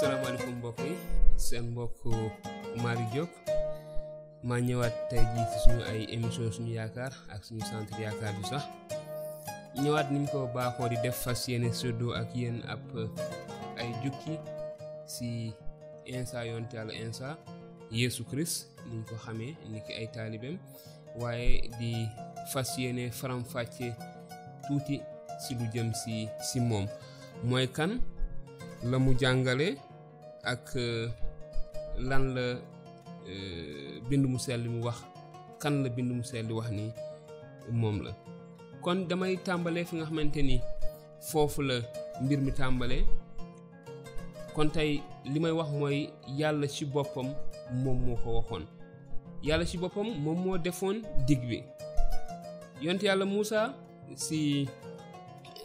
salaamaaleykum mbokk yi seen mbokk Malick Diop maa ñëwaat tey jii ci suñu ay émission suñu yaakaar ak suñu centre yaakaar bi sax ñëwaat niñ ko baaxoo di def fas yéene suddu ak yéen ab ay jukki ci insa yonte yàlla insa Yeesu Christ niñ ko xamee ni ki ay taalibeem waaye di fas yéene faram-fàcce tuuti si lu jëm si si moom mooy kan la mu jàngale ak euh, lan la euh, bind mu sell mu wax kan la bind mu sell wax ni moom la kon damay tàmbalee fi nga xamante ni foofu la mbir mi tàmbale kon tey li may wax mooy yàlla ci boppam moom moo ko waxoon yàlla ci boppam moom moo defoon dig bi yont yàlla Muusa si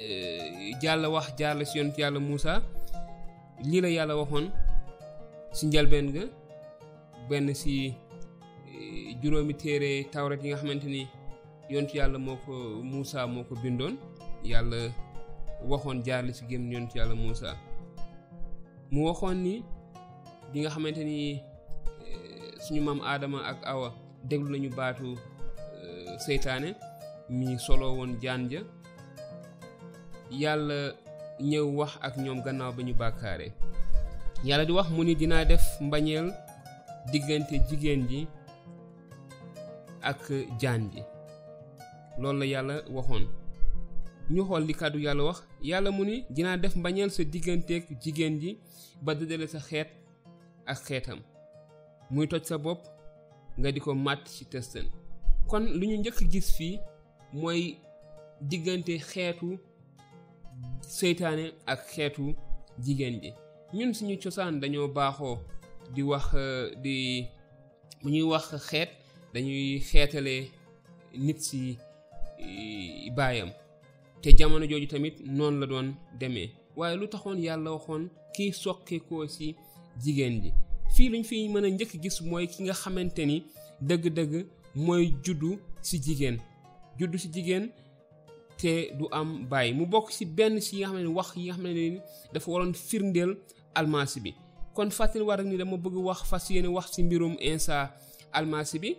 eh, jàll wax jàll ci yont yàlla Muusa lii la yàlla waxoon ci njalbeen ga benn ci eh, juróomi téere tawret yi nga xamante ni yontu yàlla moo ko Moussa moo ko bindoon yàlla waxoon jaarli ci gémmiñ yontu yàlla Moussa mu waxoon ni bi nga xamante ni eh, suñu maam aadama ak Awa déglu nañu baatu eh, seytaane mi solo woon jaan ja yàlla ñëw wax ak ñoom gannaaw ba ñu bàkkaare yàlla di wax mu ni dinaa def mbañeel diggante jigéen ji ak jaan ji loolu la yàlla waxoon ñu xool li kàddu yàlla wax yàlla mu ni dinaa def mbañeel sa digganteeg jigéen ji ba dëddale sa xeet ak xeetam muy toj sa bopp nga di ko màtt ci tëstën kon lu ñu njëkk gis fii mooy diggante xeetu seytaane ak xeetu jigéen ji ñun suñu cosaan dañoo baaxoo di wax euh, di bu ñuy wax xeet dañuy xeetale nit si baayam te jamono jooju tamit noonu la doon demee waaye lu taxoon yàlla waxoon kiy soqe ko si jigéen ji fii luñ fi mën a njëkk gis mooy ki nga xamante ni dëgg-dëgg mooy juddu si jigéen juddu si jigéen te du am bàyyi mu bokk si benn si yi nga xam ne wax yi nga xam ne dafa waroon firndeel almasi bi kon fatil war ni dama bëgg wax fas yéene wax ci mbirum insa almasi bi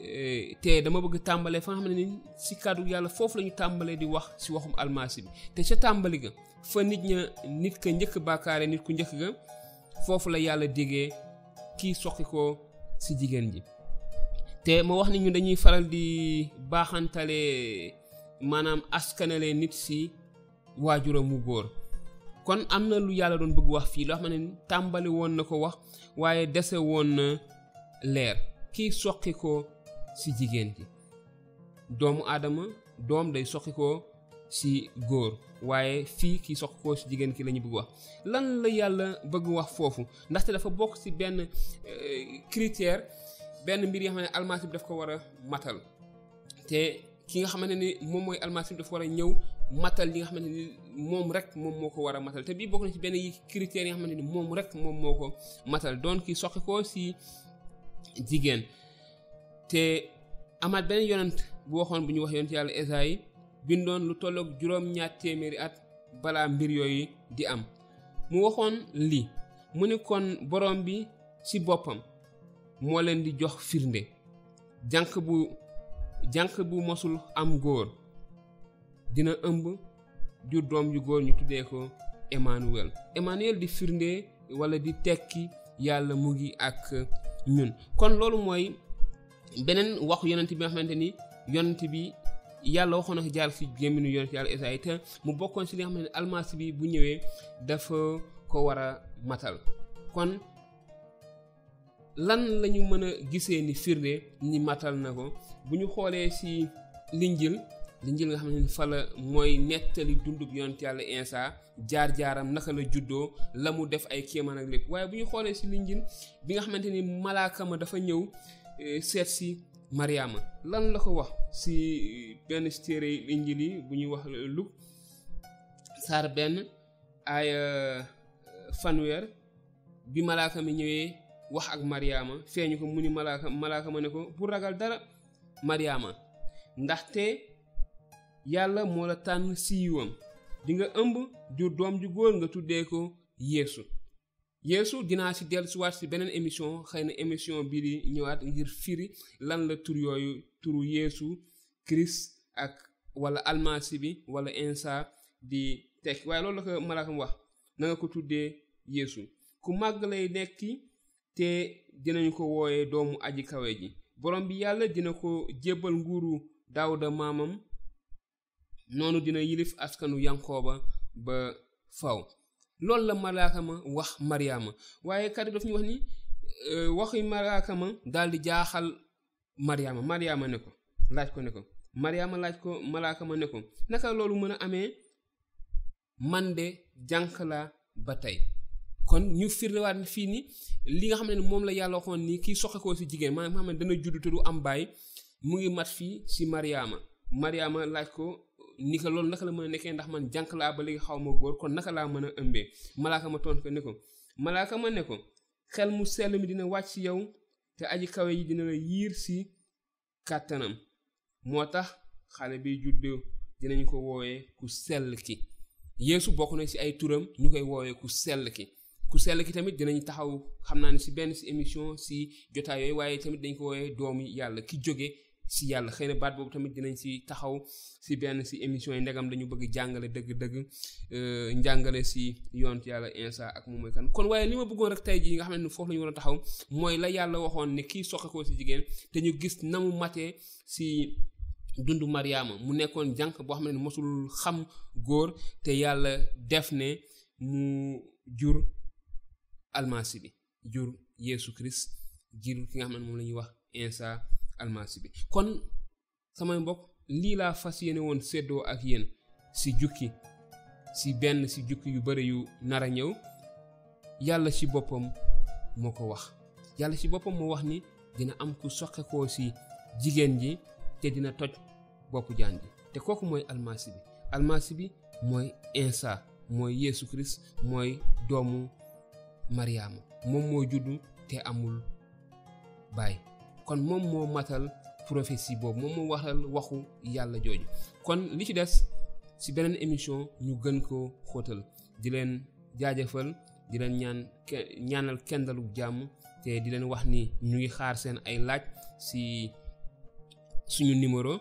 eh, te dama bëgg tàmbalee fa nga xam ne ni si kàddu yàlla foofu lañu tàmbalee di wax si waxum almasi bi te ca tàmbali ga fa nit ña nit ka njëkk bàkkaare nit ku njëkk ga foofu la yàlla digee kii soqi ko si jigéen ji te ma wax ni ñu dañuy faral di baaxantale maanaam askanale nit si waajuram mu góor kon am na lu yàlla doon bëgg wax fii loo xam ne tàmbali woon na ko wax waaye dese woon na leer kii soqi ko ci jigéen ji doomu aadama doom day soqi ko ci góor waaye fii kii soqi ko ci jigéen ki la ñu bëgg wax lan la yàlla bëgg wax foofu ndaxte dafa bokk ci benn euh, critère benn mbir yoo xam ne almaasi bi daf ko war a matal te ki nga xamante ni moom mooy almaasi bi dafa war a ñëw matal li nga xamante ni moom rek moom moo ko war a matal te bii bokk na ci benn critères yi nga xamante ni moom rek moom moo ko matal doon ki soqi ko si jigéen te amaat benn yonent bu waxoon bu ñu wax yonent yàlla Esayi bindoon lu tolloog juróom-ñaar téeméeri at balaa mbir yooyu di am mu waxoon lii mu ni kon borom bi ci boppam moo leen di jox firnde jànq bu jànq bu mosul am góor dina ëmb jur doom yu góor ñu tuddee ko Emmanuel Emmanuel di firnde wala di tekki yàlla mu ngi ak ñun kon loolu mooy beneen waxu yonent bi nga xamante ni yonent bi yàlla waxoon na jaar si gémminu yonent yàlla Esaay te mu bokkoon si li nga xam ne almasi bi bu ñëwee dafa ko war a matal kon lan lañu mën a gisee ni firnde ni matal na ko bu ñu xoolee ci linjil linjil nga xam ne fa la mooy nettali dundub yonent yàlla Insa jaar-jaaram naka la juddoo la mu def ay kéemaan ak lépp waaye bu ñu xoolee ci linjil bi nga xamante ni malaaka ma dafa ñëw eh, seet si Mariama lan la ko wax ci benn téere linjil yi bu ñuy wax Luk saar benn aaya euh, fanweer bi malaaka mi ñëwee wax ak maryaama feeñu ko mu ni malaaka malaaka ma ne ko bu ragal dara maryaama ndaxte yàlla moo la tànn siiwam di nga ëmb jur doom ju góor nga tuddee ko yeesu yeesu dinaa si dellusiwaat si beneen émission xëy na émission bii di ñëwaat ngir firi lan la tur yooyu turu yeesu Christ ak wala almasi bi wala insa di teg waaye loolu la ko malaakam wax na nga ko tuddee yeesu ku màgg lay nekki te dinañu ko wooyee doomu aji kawe ji borom bi yàlla dina ko jébbal nguuru daawuda maamam noonu dina yilif askanu yankooba ba faw loolu la malaaka ma wax mariama waaye kaddu daf ñu wax ni euh, waxi malaaka ma daal di jaaxal mariama mariama ne ko laaj ko ne ko mariama laaj ko malaaka ma ne ko naka loolu mën a amee man de jànq laa ba tey kon ñu firlewaat ni fii ni li nga xam ne moom la yàlla waxoon ni kii soxe koo si jigéen maanaam nga xam ne dana juddu te du am baay mu ngi mat fii si Mariama Mariama laaj ko ni ko loolu naka la mën a nekkee ndax man jànq laa ba léegi xaw ma góor kon naka laa mën a ëmbee malaaka ma tontu ko ne ko malaaka ma ne ko xel mu sell mi dina wàcc si yow te aji kawe yi dina la yiir si kàttanam moo tax xale bi juddu dinañ ko woowee ku sell ki yéesu bokk na ci ay turam ñu koy woowee ku sell ki ku sell ki tamit dinañ taxaw xam naa ne ci benn ci émission ci jotaay yooyu waaye tamit dañ ko woowee doomu yàlla ki jóge ci yàlla xëy na baat boobu tamit dinañ ci taxaw si benn si émission yi ndegam dañu bëgg jàngale dëgg-dëgg euh, njàngale si yont yàlla insa ak moom mooy kan kon waaye li ma bëggoon rek tey jii nga xam ne foofu la ñu war a taxaw mooy la yàlla waxoon ne kii soqe ko si jigéen te ñu gis na mu matee si dundu Mariama mu nekkoon jànq boo xam ne mosul xam góor te yàlla def ne mu jur almasi bi jur Yeesu Christ jur ki nga xam ne moom la ñuy wax insa almasi bi kon samay mbokk lii laa fas yéene woon séddoo ak yéen si jukki si benn si jukki yu bari yu nar a ñëw yàlla si boppam moo ko wax yàlla si boppam moo wax ni dina am ku soqekoo si jigéen ji te dina toj boppu jaan ji te kooku mooy almasi bi almasi bi mooy insa mooy yeesu kirist mooy doomu mariama moom moo juddu te amul baay kon moom moo matal prophétie boobu moom moo waxal waxu yàlla jooju kon li ci des si beneen émission ñu gën ko xóotal di leen jaajëfal di leen ñaan ñaanal kendalu jàmm te di leen wax ni ñu ngi xaar seen ay laaj si suñu numéro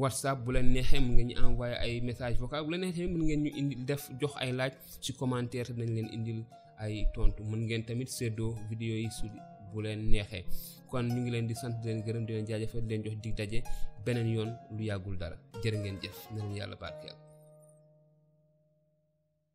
whatsapp bu leen neexee mën nga ñu envoyé ay message vocal bu leen neexee mën ngeen ñu indi def jox ay laaj ci commentaire te dañ leen indil ay tontu mën ngeen tamit séddoo vidéo yi su bu leen neexee kon ñu ngi leen di sant di leen gërëm di leen jaajëfal di leen jox dig daje beneen yoon lu yàggul dara jërë ngeen jëf na leen yàlla barkeel